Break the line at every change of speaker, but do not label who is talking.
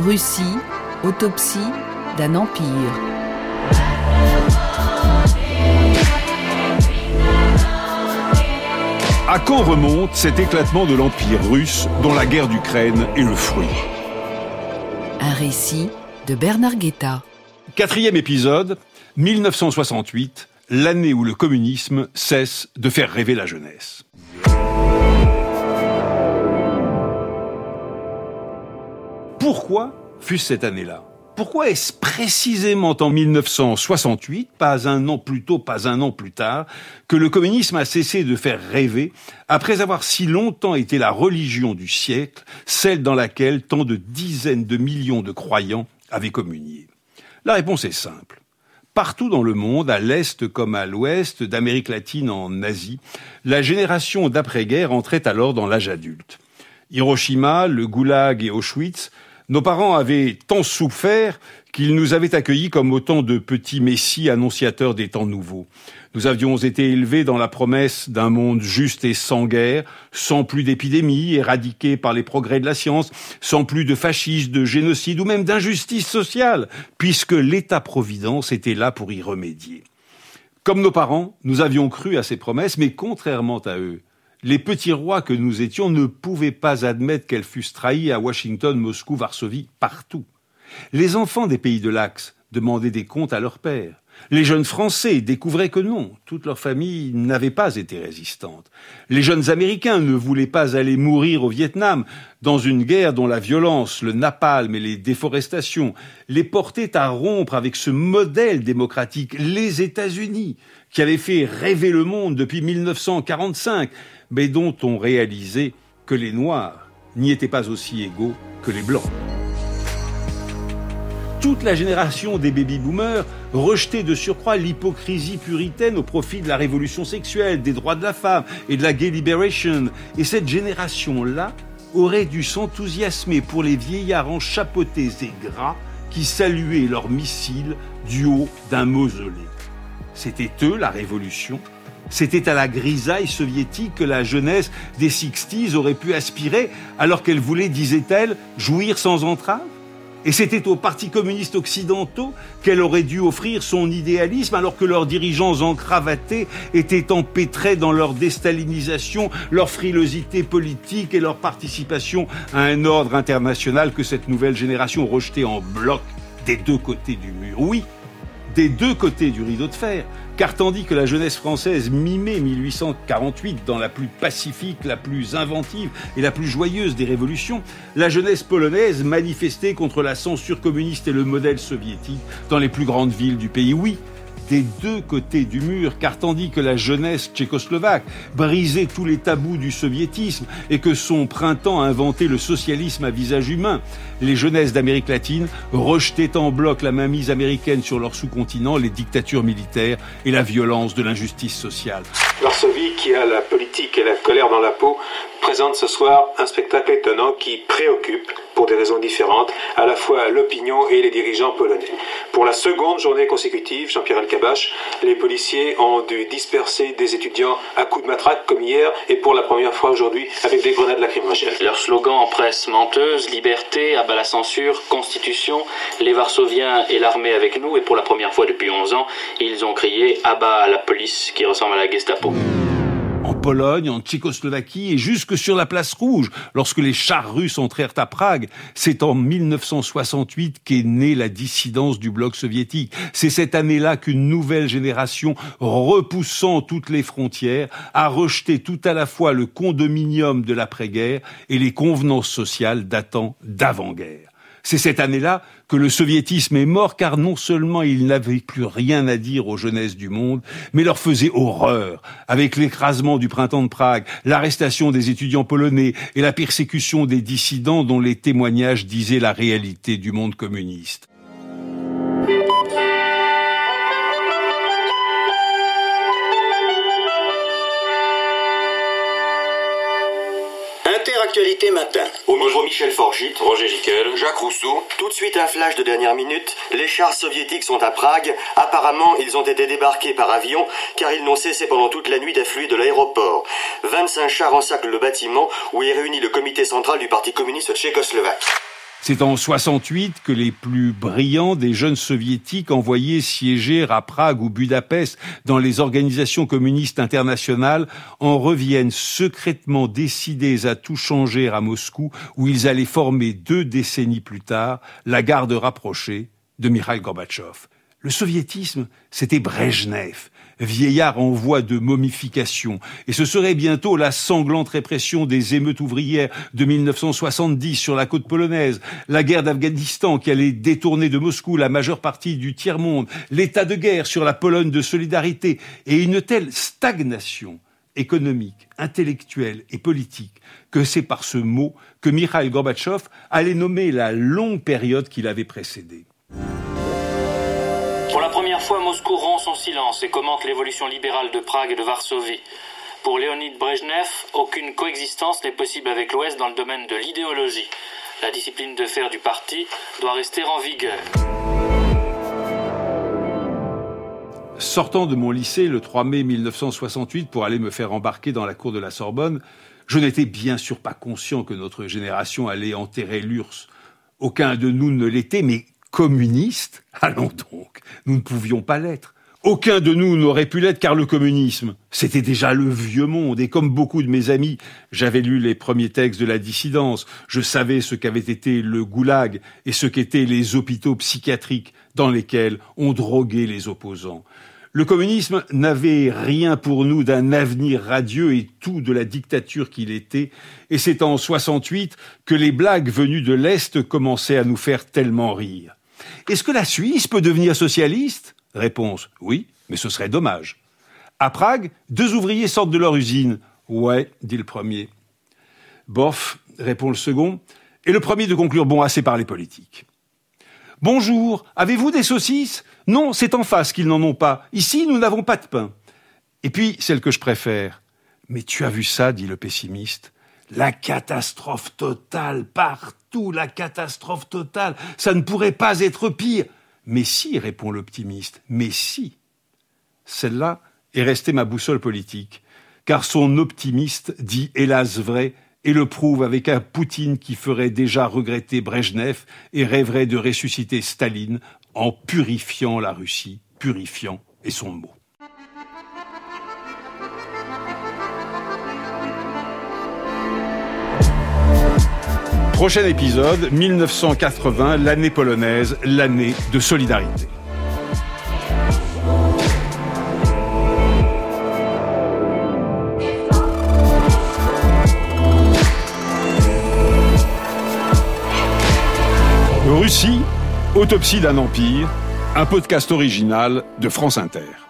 Russie, autopsie d'un empire.
À quand remonte cet éclatement de l'Empire russe dont la guerre d'Ukraine est le fruit?
Un récit de Bernard Guetta.
Quatrième épisode, 1968, l'année où le communisme cesse de faire rêver la jeunesse. Pourquoi fut cette année-là pourquoi est-ce précisément en 1968, pas un an plus tôt, pas un an plus tard, que le communisme a cessé de faire rêver, après avoir si longtemps été la religion du siècle, celle dans laquelle tant de dizaines de millions de croyants avaient communié? La réponse est simple. Partout dans le monde, à l'Est comme à l'Ouest, d'Amérique latine en Asie, la génération d'après-guerre entrait alors dans l'âge adulte. Hiroshima, le Goulag et Auschwitz nos parents avaient tant souffert qu'ils nous avaient accueillis comme autant de petits messies annonciateurs des temps nouveaux. Nous avions été élevés dans la promesse d'un monde juste et sans guerre, sans plus d'épidémies, éradiquées par les progrès de la science, sans plus de fascisme, de génocide ou même d'injustice sociale, puisque l'État-providence était là pour y remédier. Comme nos parents, nous avions cru à ces promesses, mais contrairement à eux, les petits rois que nous étions ne pouvaient pas admettre qu'elles fussent trahies à Washington, Moscou, Varsovie, partout. Les enfants des pays de l'Axe demandaient des comptes à leur père. Les jeunes Français découvraient que non, toute leur famille n'avait pas été résistante. Les jeunes Américains ne voulaient pas aller mourir au Vietnam, dans une guerre dont la violence, le napalm et les déforestations les portaient à rompre avec ce modèle démocratique, les États-Unis, qui avait fait rêver le monde depuis 1945, mais dont on réalisait que les Noirs n'y étaient pas aussi égaux que les Blancs. Toute la génération des baby-boomers rejetait de surcroît l'hypocrisie puritaine au profit de la révolution sexuelle, des droits de la femme et de la gay liberation. Et cette génération-là aurait dû s'enthousiasmer pour les vieillards enchapeautés et gras qui saluaient leurs missiles du haut d'un mausolée. C'était eux la révolution c'était à la grisaille soviétique que la jeunesse des Sixties aurait pu aspirer alors qu'elle voulait, disait-elle, jouir sans entrave et c'était aux partis communistes occidentaux qu'elle aurait dû offrir son idéalisme alors que leurs dirigeants encravatés étaient empêtrés dans leur déstalinisation, leur frilosité politique et leur participation à un ordre international que cette nouvelle génération rejetait en bloc des deux côtés du mur. Oui, des deux côtés du rideau de fer, car tandis que la jeunesse française mimait 1848 dans la plus pacifique, la plus inventive et la plus joyeuse des révolutions, la jeunesse polonaise manifestait contre la censure communiste et le modèle soviétique dans les plus grandes villes du pays. Oui, des deux côtés du mur, car tandis que la jeunesse tchécoslovaque brisait tous les tabous du soviétisme et que son printemps inventait le socialisme à visage humain, les jeunesses d'Amérique latine rejetaient en bloc la mainmise américaine sur leur sous-continent, les dictatures militaires et la violence de l'injustice sociale.
Varsovie, qui a la politique et la colère dans la peau, présente ce soir un spectacle étonnant qui préoccupe, pour des raisons différentes, à la fois l'opinion et les dirigeants polonais. Pour la seconde journée consécutive, Jean-Pierre Alcabache, les policiers ont dû disperser des étudiants à coups de matraque comme hier et pour la première fois aujourd'hui avec des grenades lacrymogènes.
Leur slogan en presse menteuse, liberté, abat la censure, constitution, les Varsoviens et l'armée avec nous et pour la première fois depuis 11 ans, ils ont crié abat la police qui ressemble à la Gestapo
en Pologne, en Tchécoslovaquie et jusque sur la place rouge, lorsque les chars russes entrèrent à Prague. C'est en 1968 qu'est née la dissidence du bloc soviétique. C'est cette année-là qu'une nouvelle génération, repoussant toutes les frontières, a rejeté tout à la fois le condominium de l'après-guerre et les convenances sociales datant d'avant-guerre. C'est cette année-là que le soviétisme est mort car non seulement il n'avait plus rien à dire aux jeunesses du monde, mais leur faisait horreur avec l'écrasement du printemps de Prague, l'arrestation des étudiants polonais et la persécution des dissidents dont les témoignages disaient la réalité du monde communiste.
Actualité matin.
Au micro Michel Forgit,
Roger Giquel,
Jacques Rousseau.
Tout de suite un flash de dernière minute. Les chars soviétiques sont à Prague. Apparemment, ils ont été débarqués par avion car ils n'ont cessé pendant toute la nuit d'affluer de l'aéroport. 25 chars encerclent le bâtiment où est réuni le comité central du Parti communiste tchécoslovaque.
C'est en 68 que les plus brillants des jeunes soviétiques envoyés siéger à Prague ou Budapest dans les organisations communistes internationales en reviennent secrètement décidés à tout changer à Moscou où ils allaient former deux décennies plus tard la garde rapprochée de Mikhail Gorbatchev. Le soviétisme, c'était Brejnev, vieillard en voie de momification, et ce serait bientôt la sanglante répression des émeutes ouvrières de 1970 sur la côte polonaise, la guerre d'Afghanistan qui allait détourner de Moscou la majeure partie du tiers-monde, l'état de guerre sur la Pologne de solidarité, et une telle stagnation économique, intellectuelle et politique que c'est par ce mot que Mikhail Gorbatchev allait nommer la longue période qui l'avait précédée.
Pour la première fois, Moscou rompt son silence et commente l'évolution libérale de Prague et de Varsovie. Pour Léonid Brejnev, aucune coexistence n'est possible avec l'Ouest dans le domaine de l'idéologie. La discipline de fer du parti doit rester en vigueur.
Sortant de mon lycée le 3 mai 1968 pour aller me faire embarquer dans la cour de la Sorbonne, je n'étais bien sûr pas conscient que notre génération allait enterrer l'URSS. Aucun de nous ne l'était, mais communiste Allons donc, nous ne pouvions pas l'être. Aucun de nous n'aurait pu l'être car le communisme, c'était déjà le vieux monde et comme beaucoup de mes amis, j'avais lu les premiers textes de la dissidence, je savais ce qu'avait été le goulag et ce qu'étaient les hôpitaux psychiatriques dans lesquels on droguait les opposants. Le communisme n'avait rien pour nous d'un avenir radieux et tout de la dictature qu'il était, et c'est en 68 que les blagues venues de l'Est commençaient à nous faire tellement rire. Est-ce que la Suisse peut devenir socialiste? Réponse oui, mais ce serait dommage. À Prague, deux ouvriers sortent de leur usine. Ouais, dit le premier. Bof, répond le second, et le premier de conclure bon assez par les politiques. Bonjour, avez-vous des saucisses? Non, c'est en face qu'ils n'en ont pas. Ici, nous n'avons pas de pain. Et puis, celle que je préfère. Mais tu as vu ça, dit le pessimiste. La catastrophe totale, partout la catastrophe totale, ça ne pourrait pas être pire. Mais si, répond l'optimiste, mais si. Celle-là est restée ma boussole politique, car son optimiste dit hélas vrai et le prouve avec un Poutine qui ferait déjà regretter Brejnev et rêverait de ressusciter Staline en purifiant la Russie, purifiant est son mot. Prochain épisode, 1980, l'année polonaise, l'année de solidarité. Russie, autopsie d'un empire, un podcast original de France Inter.